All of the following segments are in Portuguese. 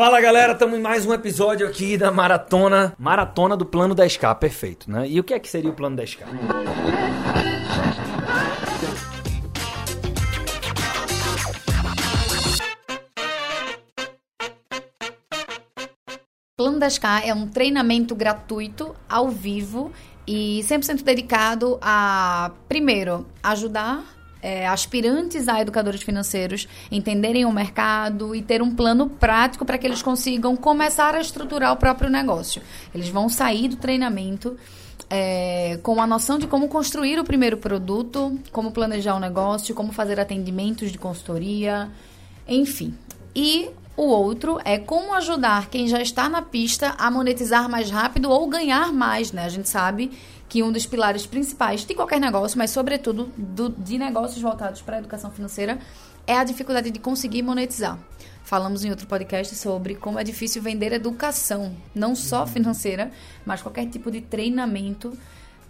Fala galera, estamos em mais um episódio aqui da maratona, maratona do plano 10K, perfeito, né? E o que é que seria o plano 10K? Plano 10K é um treinamento gratuito, ao vivo e 100% dedicado a, primeiro, ajudar é, aspirantes a educadores financeiros entenderem o mercado e ter um plano prático para que eles consigam começar a estruturar o próprio negócio. Eles vão sair do treinamento é, com a noção de como construir o primeiro produto, como planejar o negócio, como fazer atendimentos de consultoria, enfim. E o outro é como ajudar quem já está na pista a monetizar mais rápido ou ganhar mais, né? A gente sabe que um dos pilares principais de qualquer negócio, mas sobretudo do, de negócios voltados para a educação financeira, é a dificuldade de conseguir monetizar. Falamos em outro podcast sobre como é difícil vender educação, não só uhum. financeira, mas qualquer tipo de treinamento.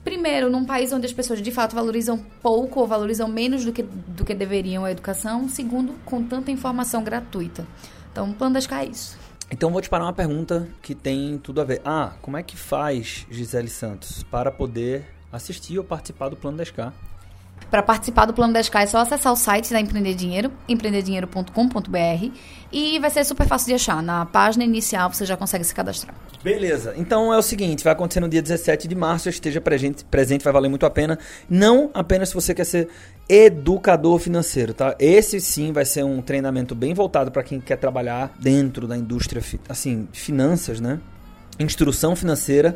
Primeiro, num país onde as pessoas de fato valorizam pouco ou valorizam menos do que, do que deveriam a educação. Segundo, com tanta informação gratuita. Então, o plano das é isso. Então vou te parar uma pergunta que tem tudo a ver. Ah, como é que faz Gisele Santos para poder assistir ou participar do Plano 10K? Para participar do Plano 10K é só acessar o site da Empreender Dinheiro, empreenderdinheiro.com.br e vai ser super fácil de achar. Na página inicial você já consegue se cadastrar. Beleza. Então é o seguinte, vai acontecer no dia 17 de março, esteja presente, presente vai valer muito a pena. Não apenas se você quer ser educador financeiro, tá? Esse sim vai ser um treinamento bem voltado para quem quer trabalhar dentro da indústria, assim, finanças, né? Instrução financeira.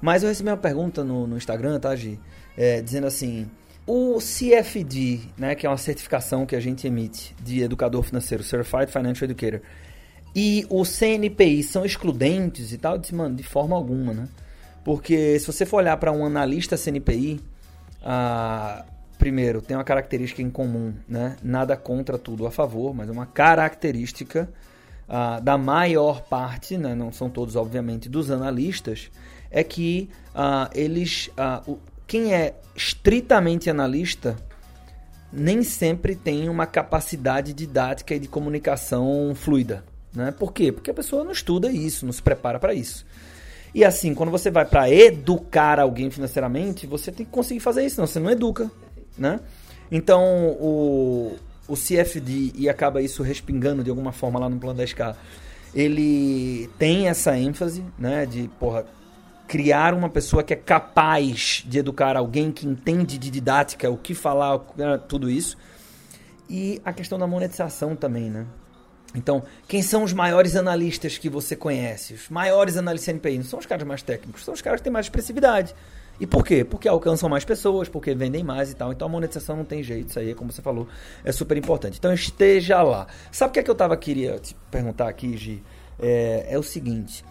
Mas eu recebi uma pergunta no, no Instagram, tá, Gi? É, dizendo assim, o CFD, né, que é uma certificação que a gente emite de educador financeiro, Certified Financial Educator, e o CNPI são excludentes e tal? Eu disse, mano, de forma alguma, né? Porque se você for olhar para um analista CNPI, ah, primeiro, tem uma característica em comum, né? Nada contra, tudo a favor, mas é uma característica ah, da maior parte, né? não são todos, obviamente, dos analistas, é que ah, eles. Ah, o, quem é estritamente analista nem sempre tem uma capacidade didática e de comunicação fluida. Né? Por quê? Porque a pessoa não estuda isso, não se prepara para isso. E assim, quando você vai para educar alguém financeiramente, você tem que conseguir fazer isso, senão você não educa. Né? Então, o, o CFD, e acaba isso respingando de alguma forma lá no plano 10K, ele tem essa ênfase né, de, porra, criar uma pessoa que é capaz de educar alguém que entende de didática, o que falar, né, tudo isso. E a questão da monetização também, né? Então, quem são os maiores analistas que você conhece? Os maiores analistas NPI não são os caras mais técnicos, são os caras que têm mais expressividade. E por quê? Porque alcançam mais pessoas, porque vendem mais e tal. Então a monetização não tem jeito, isso aí, como você falou, é super importante. Então esteja lá. Sabe o que é que eu tava queria te perguntar aqui, Gi? É, é o seguinte.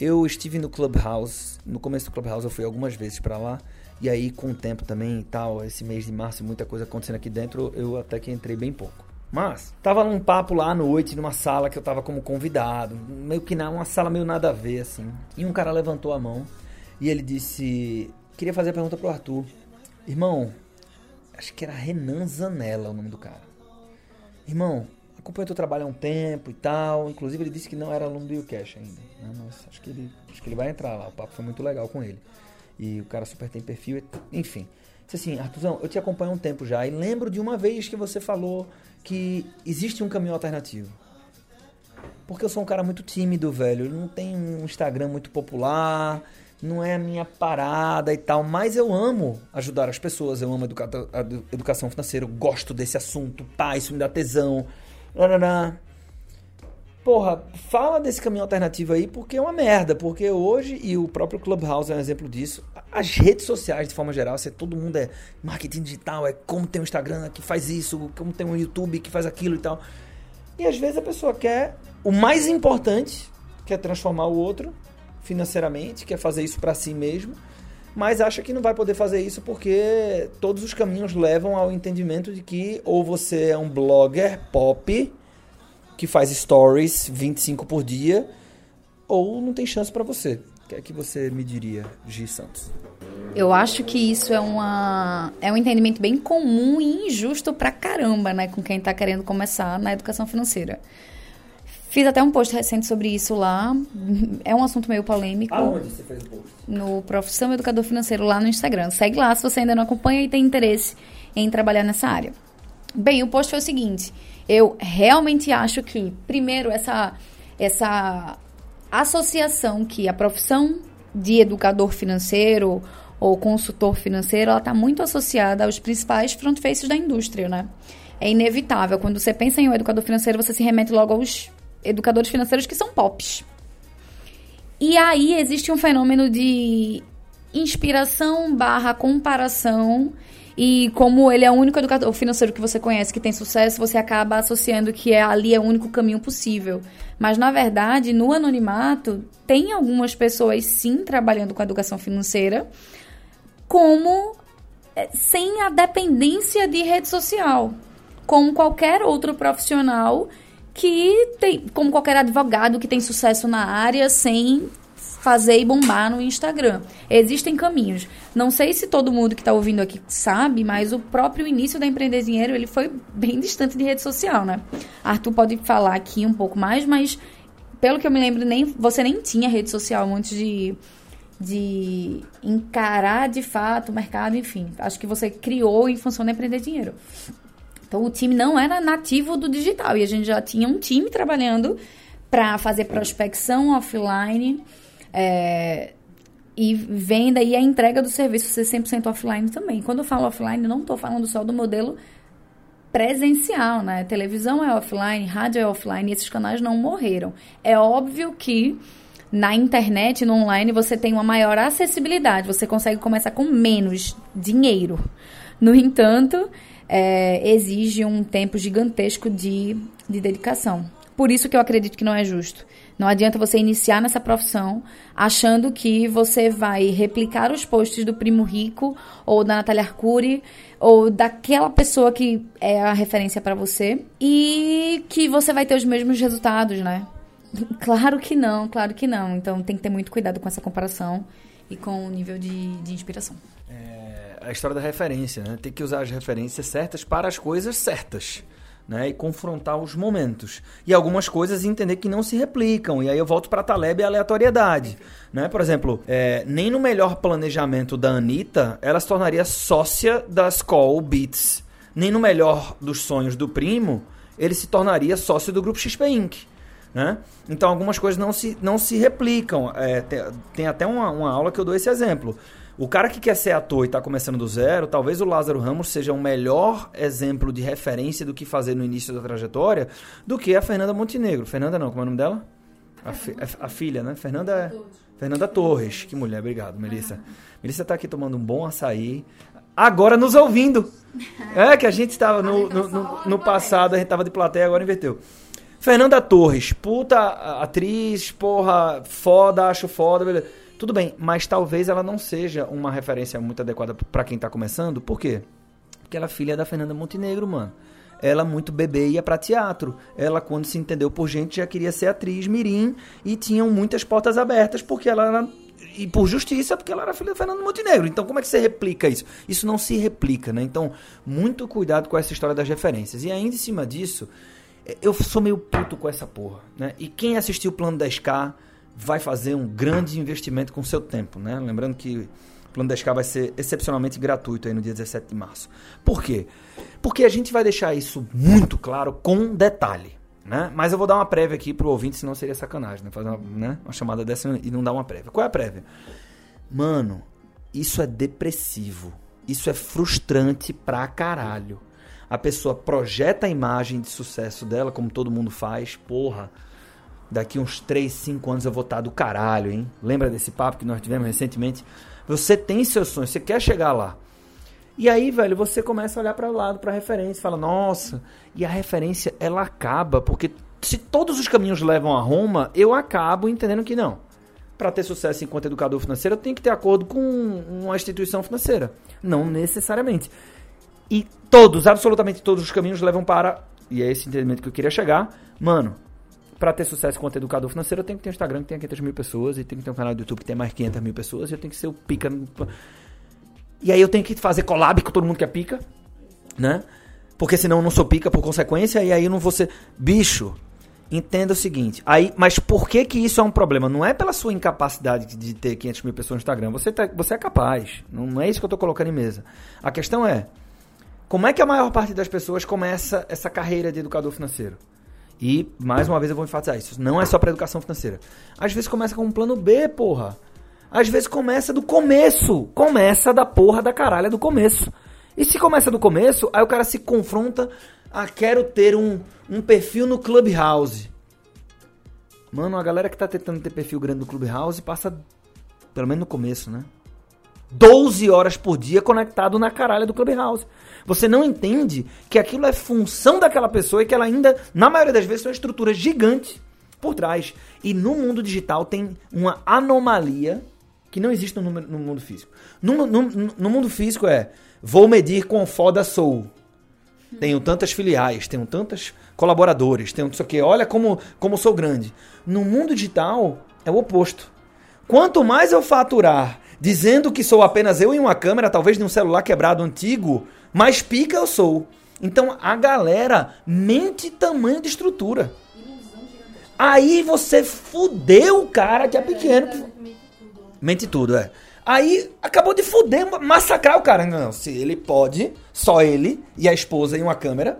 Eu estive no Clubhouse, no começo do Clubhouse eu fui algumas vezes para lá, e aí com o tempo também e tal, esse mês de março, muita coisa acontecendo aqui dentro, eu até que entrei bem pouco. Mas, tava num papo lá à noite, numa sala que eu tava como convidado, meio que na, uma sala meio nada a ver, assim. E um cara levantou a mão e ele disse: Queria fazer a pergunta pro Arthur. Irmão, acho que era Renan Zanella o nome do cara. Irmão, acompanho teu trabalho há um tempo e tal. Inclusive, ele disse que não era aluno do YouCash ainda. Né? Mas acho que, ele, acho que ele vai entrar lá. O papo foi muito legal com ele. E o cara super tem perfil. Enfim. Disse assim, Arthurzão, eu te acompanho há um tempo já. E lembro de uma vez que você falou que existe um caminho alternativo. Porque eu sou um cara muito tímido, velho. Eu não tenho um Instagram muito popular não é a minha parada e tal, mas eu amo ajudar as pessoas, eu amo educa educação financeira, eu gosto desse assunto, pá, isso me dá tesão. Porra, fala desse caminho alternativo aí, porque é uma merda. Porque hoje, e o próprio Clubhouse é um exemplo disso, as redes sociais, de forma geral, se todo mundo é marketing digital, é como tem um Instagram que faz isso, como tem um YouTube que faz aquilo e tal. E às vezes a pessoa quer o mais importante, que é transformar o outro financeiramente, quer fazer isso para si mesmo, mas acha que não vai poder fazer isso porque todos os caminhos levam ao entendimento de que ou você é um blogger pop que faz stories 25 por dia ou não tem chance para você. O que é que você me diria, Gi Santos? Eu acho que isso é, uma, é um entendimento bem comum e injusto pra caramba, né? Com quem tá querendo começar na educação financeira Fiz até um post recente sobre isso lá. É um assunto meio polêmico. Aonde você fez o post? No Profissão Educador Financeiro lá no Instagram. Segue lá se você ainda não acompanha e tem interesse em trabalhar nessa área. Bem, o post foi o seguinte. Eu realmente acho que, primeiro, essa, essa associação que a profissão de educador financeiro ou consultor financeiro, ela está muito associada aos principais front faces da indústria, né? É inevitável. Quando você pensa em um educador financeiro, você se remete logo aos educadores financeiros que são pops. E aí existe um fenômeno de inspiração barra comparação e como ele é o único educador financeiro que você conhece que tem sucesso, você acaba associando que é, ali é o único caminho possível. Mas, na verdade, no anonimato, tem algumas pessoas sim trabalhando com a educação financeira, como é, sem a dependência de rede social, como qualquer outro profissional que tem, como qualquer advogado que tem sucesso na área sem fazer e bombar no Instagram. Existem caminhos. Não sei se todo mundo que está ouvindo aqui sabe, mas o próprio início da Empreender Dinheiro ele foi bem distante de rede social, né? Arthur pode falar aqui um pouco mais, mas pelo que eu me lembro, nem você nem tinha rede social antes de de encarar de fato o mercado, enfim. Acho que você criou em função de empreender dinheiro. Então o time não era nativo do digital e a gente já tinha um time trabalhando para fazer prospecção offline é, e venda e a entrega do serviço ser 100% offline também. Quando eu falo offline, não estou falando só do modelo presencial, né? Televisão é offline, rádio é offline, esses canais não morreram. É óbvio que na internet, no online, você tem uma maior acessibilidade, você consegue começar com menos dinheiro. No entanto, é, exige um tempo gigantesco de, de dedicação. Por isso que eu acredito que não é justo. Não adianta você iniciar nessa profissão achando que você vai replicar os posts do Primo Rico ou da Natália Arcuri ou daquela pessoa que é a referência para você e que você vai ter os mesmos resultados, né? Claro que não, claro que não. Então tem que ter muito cuidado com essa comparação e com o nível de, de inspiração. É a história da referência, né? Tem que usar as referências certas para as coisas certas né, e confrontar os momentos. E algumas coisas entender que não se replicam. E aí eu volto para Taleb e a aleatoriedade. Né? Por exemplo, é, nem no melhor planejamento da Anitta ela se tornaria sócia da Skoll Beats. Nem no melhor dos sonhos do primo ele se tornaria sócio do grupo XP Inc. Né? Então algumas coisas não se, não se replicam. É, tem, tem, até uma, uma aula que eu dou esse exemplo. O cara que quer ser ator e está começando do zero, talvez o Lázaro Ramos seja um melhor exemplo de referência do que fazer no início da trajetória do que a Fernanda Montenegro. Fernanda não, como é o nome dela? A, fi, a, a filha, né? Fernanda Fernanda Torres. Que mulher, obrigado, Melissa. Melissa está aqui tomando um bom açaí. Agora nos ouvindo. É que a gente estava no, no, no, no passado, a gente estava de plateia, agora inverteu. Fernanda Torres, puta atriz, porra, foda, acho foda, beleza. Tudo bem, mas talvez ela não seja uma referência muito adequada para quem tá começando. Por quê? Porque ela é filha da Fernanda Montenegro, mano. Ela muito bebê ia para teatro. Ela quando se entendeu por gente já queria ser atriz mirim e tinham muitas portas abertas porque ela era e por justiça, porque ela era filha da Fernanda Montenegro. Então, como é que você replica isso? Isso não se replica, né? Então, muito cuidado com essa história das referências. E ainda em cima disso, eu sou meio puto com essa porra, né? E quem assistiu o Plano 10K vai fazer um grande investimento com seu tempo, né? Lembrando que o Plano 10K vai ser excepcionalmente gratuito aí no dia 17 de março. Por quê? Porque a gente vai deixar isso muito claro com detalhe. Né? Mas eu vou dar uma prévia aqui pro ouvinte, senão seria sacanagem, né? Fazer uma, né? uma chamada dessa e não dar uma prévia. Qual é a prévia? Mano, isso é depressivo. Isso é frustrante pra caralho. A pessoa projeta a imagem de sucesso dela, como todo mundo faz, porra daqui uns 3, 5 anos eu vou estar do caralho, hein? Lembra desse papo que nós tivemos recentemente? Você tem seus sonhos, você quer chegar lá. E aí, velho, você começa a olhar para o lado, para referência, fala: "Nossa". E a referência ela acaba, porque se todos os caminhos levam a Roma, eu acabo entendendo que não. Para ter sucesso enquanto educador financeiro, eu tenho que ter acordo com uma instituição financeira, não necessariamente. E todos, absolutamente todos os caminhos levam para e é esse entendimento que eu queria chegar. Mano, para ter sucesso quanto educador financeiro, eu tenho que ter um Instagram que tenha 500 mil pessoas, e tenho que ter um canal do YouTube que tenha mais 500 mil pessoas, e eu tenho que ser o pica. E aí eu tenho que fazer collab com todo mundo que é pica, né? Porque senão eu não sou pica por consequência, e aí eu não vou ser. Bicho, Entenda o seguinte, aí, mas por que que isso é um problema? Não é pela sua incapacidade de ter 500 mil pessoas no Instagram. Você, tá, você é capaz. Não, não é isso que eu estou colocando em mesa. A questão é, como é que a maior parte das pessoas começa essa carreira de educador financeiro? E, mais uma vez, eu vou enfatizar isso. Não é só para educação financeira. Às vezes começa com um plano B, porra. Às vezes começa do começo. Começa da porra da caralha do começo. E se começa do começo, aí o cara se confronta a quero ter um, um perfil no Clubhouse. Mano, a galera que tá tentando ter perfil grande no Clubhouse passa, pelo menos no começo, né? 12 horas por dia conectado na caralha do Clubhouse. Você não entende que aquilo é função daquela pessoa e que ela ainda, na maioria das vezes, tem uma estrutura gigante por trás. E no mundo digital tem uma anomalia que não existe no, no mundo físico. No, no, no, mundo físico é, vou medir quão foda sou. Tenho tantas filiais, tenho tantos colaboradores, tenho não sei o que. Olha como, como sou grande. No mundo digital é o oposto. Quanto mais eu faturar dizendo que sou apenas eu e uma câmera, talvez de um celular quebrado antigo, mais pica eu sou. Então a galera mente tamanho de estrutura. Aí você fudeu o cara que é pequeno. Mente tudo, é. Aí acabou de fuder, massacrar o cara. Não, se ele pode, só ele e a esposa e uma câmera.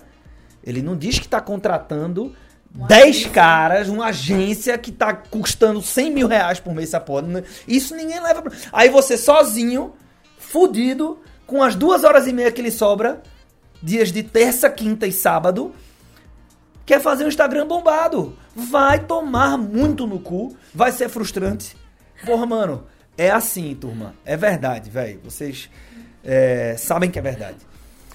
Ele não diz que tá contratando 10 caras, uma agência que tá custando 100 mil reais por mês essa porra. Isso ninguém leva pra... Aí você sozinho, fudido, com as duas horas e meia que lhe sobra, dias de terça, quinta e sábado, quer fazer um Instagram bombado. Vai tomar muito no cu, vai ser frustrante. Porra, mano, é assim, turma. É verdade, velho. Vocês é, sabem que é verdade.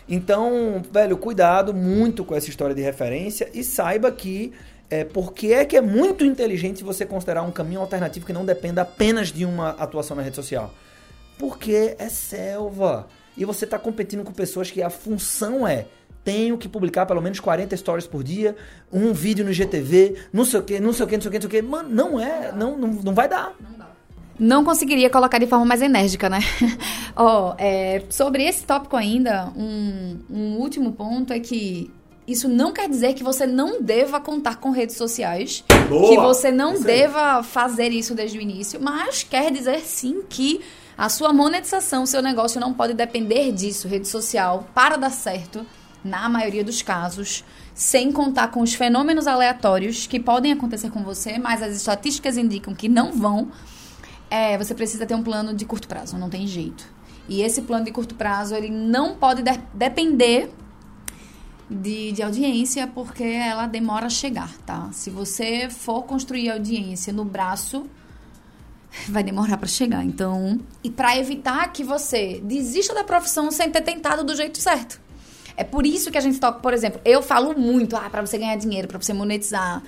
Então, velho, cuidado muito com essa história de referência e saiba que é, porque é que é muito inteligente você considerar um caminho alternativo que não dependa apenas de uma atuação na rede social. Porque é selva. E você está competindo com pessoas que a função é tenho que publicar pelo menos 40 stories por dia, um vídeo no GTV, não sei o que, não sei o que, não sei o que, não sei o que. Mano, não é, não, não, não vai dar. Não conseguiria colocar de forma mais enérgica, né? Oh, é, sobre esse tópico ainda, um, um último ponto é que isso não quer dizer que você não deva contar com redes sociais, Boa, que você não deva fazer isso desde o início, mas quer dizer sim que a sua monetização, seu negócio não pode depender disso, rede social, para dar certo, na maioria dos casos, sem contar com os fenômenos aleatórios que podem acontecer com você, mas as estatísticas indicam que não vão. É, você precisa ter um plano de curto prazo, não tem jeito. E esse plano de curto prazo, ele não pode de depender de, de audiência, porque ela demora a chegar, tá? Se você for construir audiência no braço, vai demorar para chegar. Então, e para evitar que você desista da profissão sem ter tentado do jeito certo. É por isso que a gente toca, por exemplo, eu falo muito, ah, para você ganhar dinheiro, para você monetizar.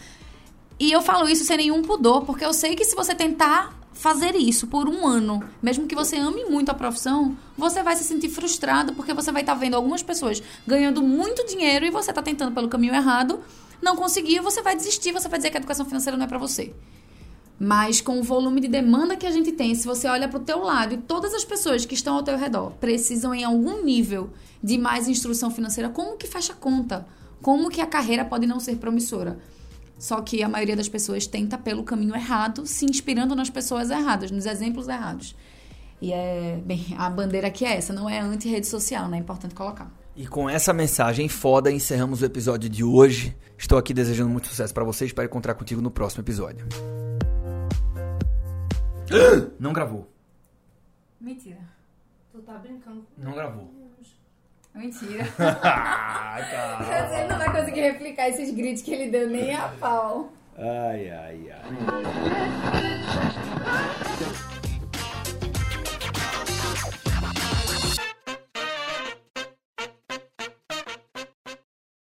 E eu falo isso sem nenhum pudor, porque eu sei que se você tentar fazer isso por um ano, mesmo que você ame muito a profissão, você vai se sentir frustrado porque você vai estar tá vendo algumas pessoas ganhando muito dinheiro e você está tentando pelo caminho errado, não conseguiu, você vai desistir, você vai dizer que a educação financeira não é para você. Mas com o volume de demanda que a gente tem, se você olha para o teu lado e todas as pessoas que estão ao teu redor precisam em algum nível de mais instrução financeira, como que fecha conta? Como que a carreira pode não ser promissora? Só que a maioria das pessoas tenta pelo caminho errado, se inspirando nas pessoas erradas, nos exemplos errados. E é, bem, a bandeira aqui é essa, não é anti-rede social, né? É importante colocar. E com essa mensagem foda, encerramos o episódio de hoje. Estou aqui desejando muito sucesso para vocês. Espero encontrar contigo no próximo episódio. Não gravou. Mentira. Tu tá brincando. Não gravou. Mentira. Você não vai conseguir replicar esses gritos que ele deu nem a pau. Ai, ai, ai.